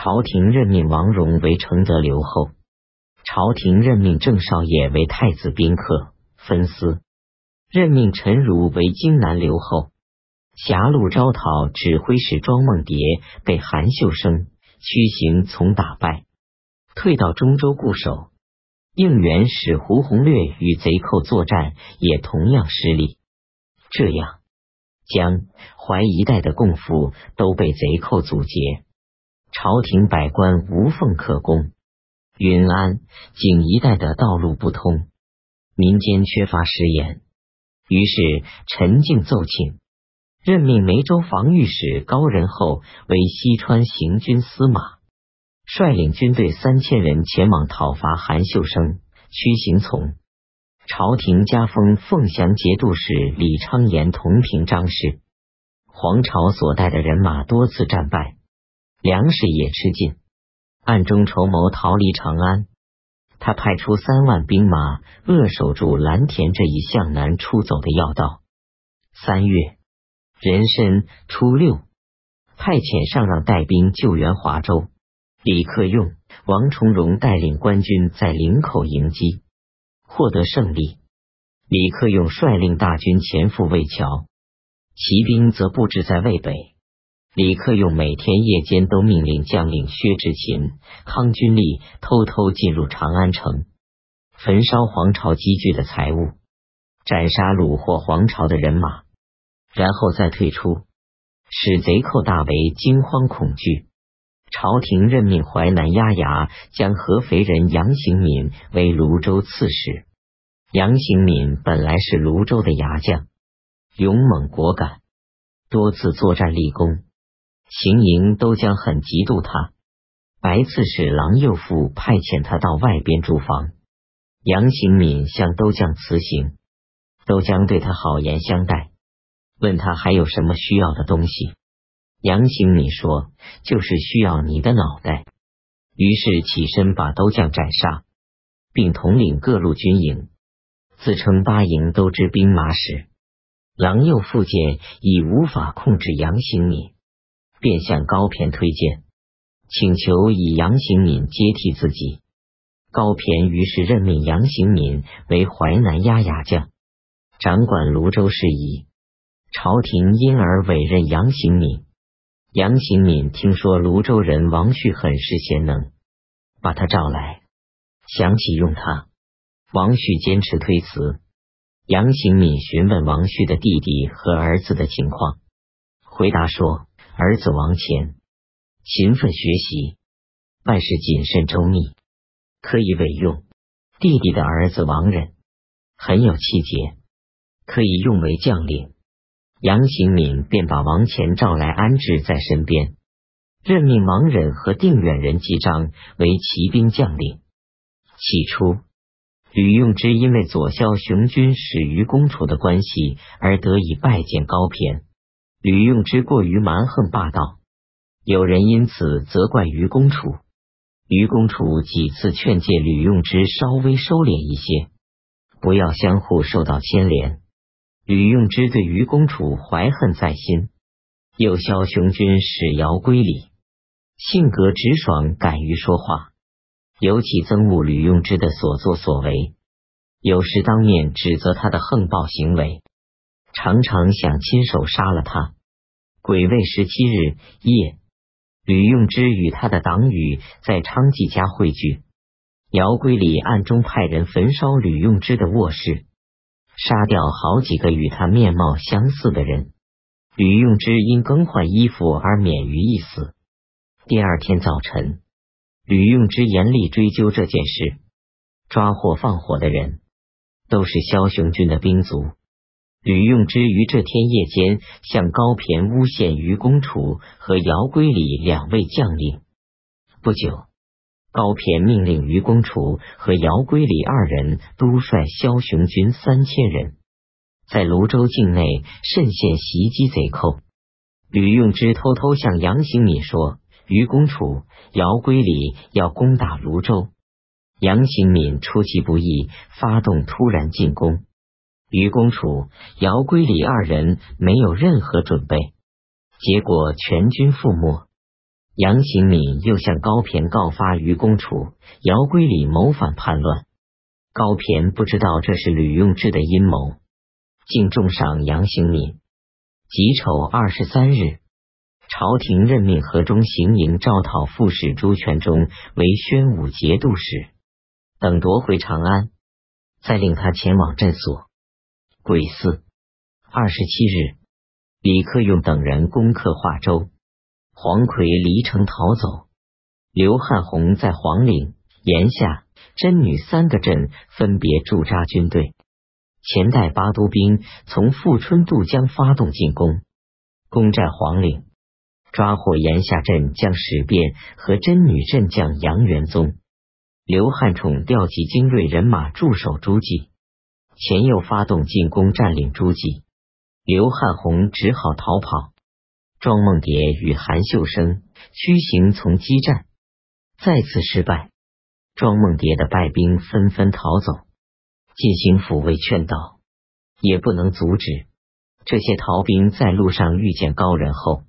朝廷任命王荣为承德留后，朝廷任命郑少爷为太子宾客分司，任命陈如为荆南留后。狭路招讨指挥使庄梦蝶被韩秀生屈行从打败，退到中州固守。应援使胡宏略与贼寇作战，也同样失利。这样，江淮一带的贡府都被贼寇阻截，朝廷百官无缝可攻。云安、景一带的道路不通，民间缺乏食盐，于是陈敬奏请。任命梅州防御使高仁厚为西川行军司马，率领军队三千人前往讨伐韩秀生。屈行从朝廷加封凤翔节度使李昌言同平章事。黄巢所带的人马多次战败，粮食也吃尽，暗中筹谋逃离长安。他派出三万兵马扼守住蓝田这一向南出走的要道。三月。壬申初六，派遣上让带兵救援华州。李克用、王重荣带领官军在林口迎击，获得胜利。李克用率领大军前赴魏桥，骑兵则布置在渭北。李克用每天夜间都命令将领薛志勤、康君立偷偷进入长安城，焚烧皇朝积聚的财物，斩杀虏获皇朝的人马。然后再退出，使贼寇大为惊慌恐惧。朝廷任命淮南押牙将合肥人杨行敏为泸州刺史。杨行敏本来是泸州的牙将，勇猛果敢，多次作战立功，行营都将很嫉妒他。白刺史郎右父派遣他到外边驻防。杨行敏向都将辞行，都将对他好言相待。问他还有什么需要的东西？杨行敏说：“就是需要你的脑袋。”于是起身把都将斩杀，并统领各路军营，自称八营都知兵马使。郎右复见已无法控制杨行敏，便向高骈推荐，请求以杨行敏接替自己。高骈于是任命杨行敏为淮南押牙将，掌管泸州事宜。朝廷因而委任杨行敏。杨行敏听说泸州人王旭很是贤能，把他召来，想起用他。王旭坚持推辞。杨行敏询问王旭的弟弟和儿子的情况，回答说：儿子王乾勤奋学习，办事谨慎周密，可以委用；弟弟的儿子王忍很有气节，可以用为将领。杨行敏便把王乾召来安置在身边，任命王忍和定远人纪章为骑兵将领。起初，吕用之因为左骁雄军始于公楚的关系而得以拜见高骈。吕用之过于蛮横霸道，有人因此责怪于公楚。于公楚几次劝诫吕用之稍微收敛一些，不要相互受到牵连。吕用之对于公楚怀恨在心，又枭雄军使尧归里，性格直爽，敢于说话，尤其憎恶吕用之的所作所为，有时当面指责他的横暴行为，常常想亲手杀了他。癸未十七日夜，吕用之与他的党羽在昌济家汇聚，姚归里暗中派人焚烧吕用之的卧室。杀掉好几个与他面貌相似的人，吕用之因更换衣服而免于一死。第二天早晨，吕用之严厉追究这件事，抓获放火的人都是枭雄军的兵卒。吕用之于这天夜间向高骈诬陷于公楚和姚归礼两位将领。不久。高骈命令于公楚和姚归礼二人督率枭雄军三千人，在泸州境内慎陷袭击贼寇。吕用之偷偷向杨行敏说：“于公楚、姚归礼要攻打泸州。”杨行敏出其不意，发动突然进攻。于公楚、姚归礼二人没有任何准备，结果全军覆没。杨行敏又向高骈告发于公楚，姚归礼谋反叛乱。高骈不知道这是吕用之的阴谋，竟重赏杨行敏。己丑二十三日，朝廷任命河中行营招讨副使朱全忠为宣武节度使，等夺回长安，再令他前往镇所。癸巳二十七日，李克用等人攻克华州。黄奎离城逃走，刘汉宏在黄岭、岩下、真女三个镇分别驻扎军队。前代八都兵从富春渡江发动进攻，攻占黄岭，抓获岩下镇将史变和真女镇将杨元宗。刘汉宠调集精锐人马驻守诸暨，前又发动进攻占领诸暨，刘汉宏只好逃跑。庄梦蝶与韩秀生驱行从激战，再次失败。庄梦蝶的败兵纷纷逃走，晋兴抚慰劝导，也不能阻止。这些逃兵在路上遇见高人后，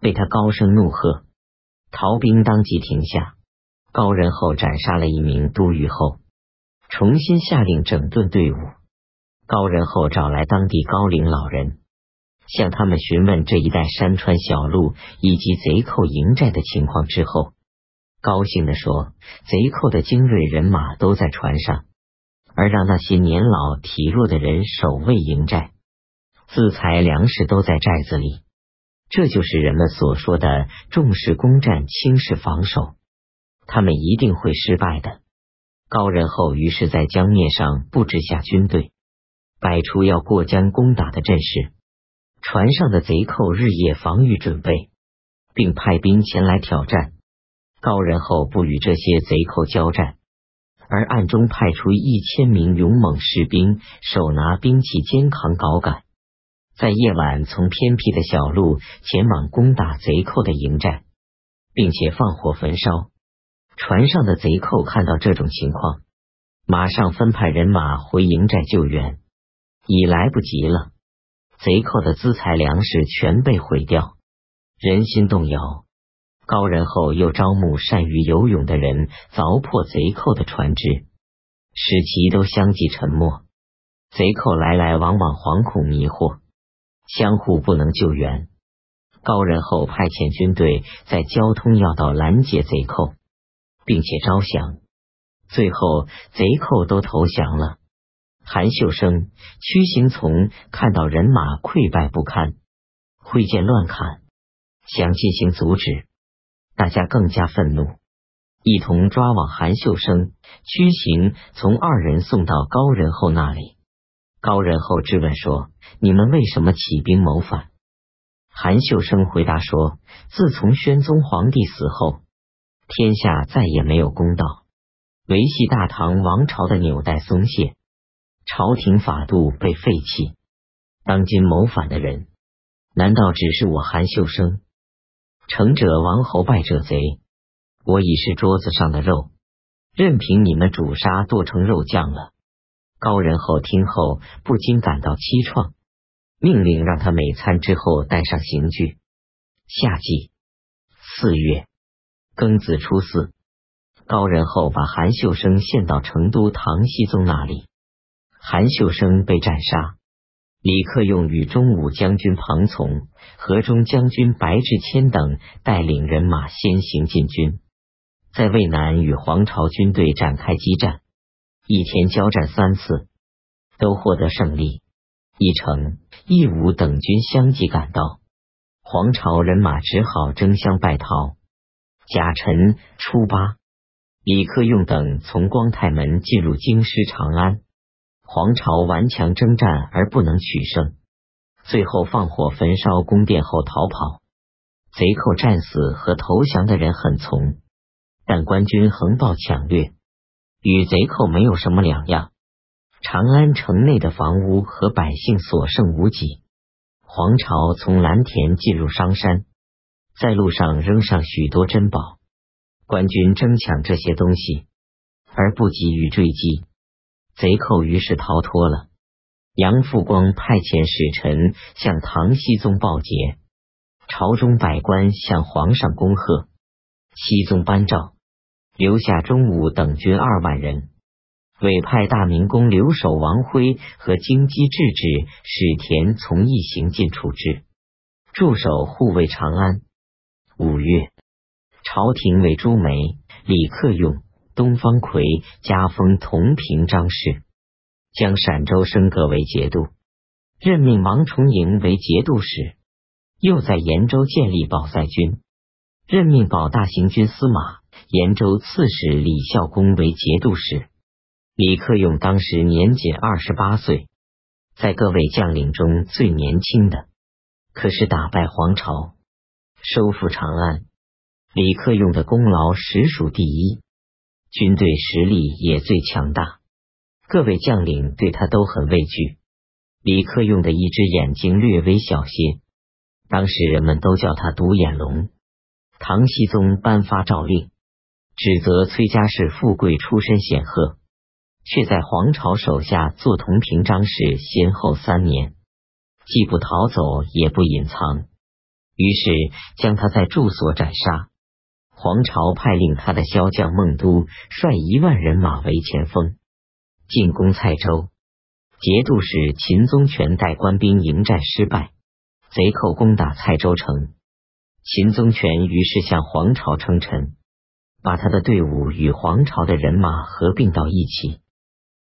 被他高声怒喝，逃兵当即停下。高人后斩杀了一名都虞后，重新下令整顿队伍。高仁厚找来当地高龄老人。向他们询问这一带山川小路以及贼寇营寨的情况之后，高兴地说：“贼寇的精锐人马都在船上，而让那些年老体弱的人守卫营寨，自裁粮食都在寨子里。这就是人们所说的重视攻占，轻视防守。他们一定会失败的。”高仁厚于是，在江面上布置下军队，摆出要过江攻打的阵势。船上的贼寇日夜防御准备，并派兵前来挑战。高仁厚不与这些贼寇交战，而暗中派出一千名勇猛士兵，手拿兵器，肩扛镐杆，在夜晚从偏僻的小路前往攻打贼寇的营寨，并且放火焚烧。船上的贼寇看到这种情况，马上分派人马回营寨救援，已来不及了。贼寇的资财粮食全被毁掉，人心动摇。高仁厚又招募善于游泳的人，凿破贼寇的船只，使其都相继沉没。贼寇来来往往，惶恐迷惑，相互不能救援。高仁厚派遣军队在交通要道拦截贼寇，并且招降，最后贼寇都投降了。韩秀生、屈行从看到人马溃败不堪，挥剑乱砍，想进行阻止。大家更加愤怒，一同抓往韩秀生、屈行从二人送到高仁厚那里。高仁厚质问说：“你们为什么起兵谋反？”韩秀生回答说：“自从宣宗皇帝死后，天下再也没有公道，维系大唐王朝的纽带松懈。”朝廷法度被废弃，当今谋反的人，难道只是我韩秀生？成者王侯，败者贼。我已是桌子上的肉，任凭你们煮杀剁成肉酱了。高仁厚听后不禁感到凄怆，命令让他每餐之后带上刑具。夏季四月庚子初四，高仁厚把韩秀生献到成都唐僖宗那里。韩秀生被斩杀，李克用与中武将军庞从、河中将军白志谦等带领人马先行进军，在渭南与黄巢军队展开激战，一天交战三次，都获得胜利。义成、义武等军相继赶到，黄巢人马只好争相败逃。甲辰初八，李克用等从光泰门进入京师长安。黄巢顽强征战而不能取胜，最后放火焚烧宫殿后逃跑。贼寇战死和投降的人很从，但官军横暴抢掠，与贼寇没有什么两样。长安城内的房屋和百姓所剩无几。黄巢从蓝田进入商山，在路上扔上许多珍宝，官军争抢这些东西，而不急于追击。贼寇于是逃脱了。杨复光派遣使臣向唐僖宗报捷，朝中百官向皇上恭贺。熙宗颁诏，留下中武等军二万人，委派大明宫留守王辉和京畿制止史田从一行进处置，驻守护卫长安。五月，朝廷为朱梅、李克用、东方奎加封同平章事，将陕州升格为节度，任命王重营为节度使，又在延州建立保塞军，任命保大行军司马、延州刺史李孝恭为节度使。李克用当时年仅二十八岁，在各位将领中最年轻的，可是打败黄巢。收复长安，李克用的功劳实属第一，军队实力也最强大，各位将领对他都很畏惧。李克用的一只眼睛略微小些，当时人们都叫他独眼龙。唐僖宗颁发诏令，指责崔家氏富贵出身显赫，却在皇朝手下做同平章事先后三年，既不逃走，也不隐藏。于是将他在住所斩杀。黄巢派令他的骁将孟都率一万人马为前锋进攻蔡州。节度使秦宗权带官兵迎战失败，贼寇攻打蔡州城。秦宗权于是向黄巢称臣，把他的队伍与黄巢的人马合并到一起。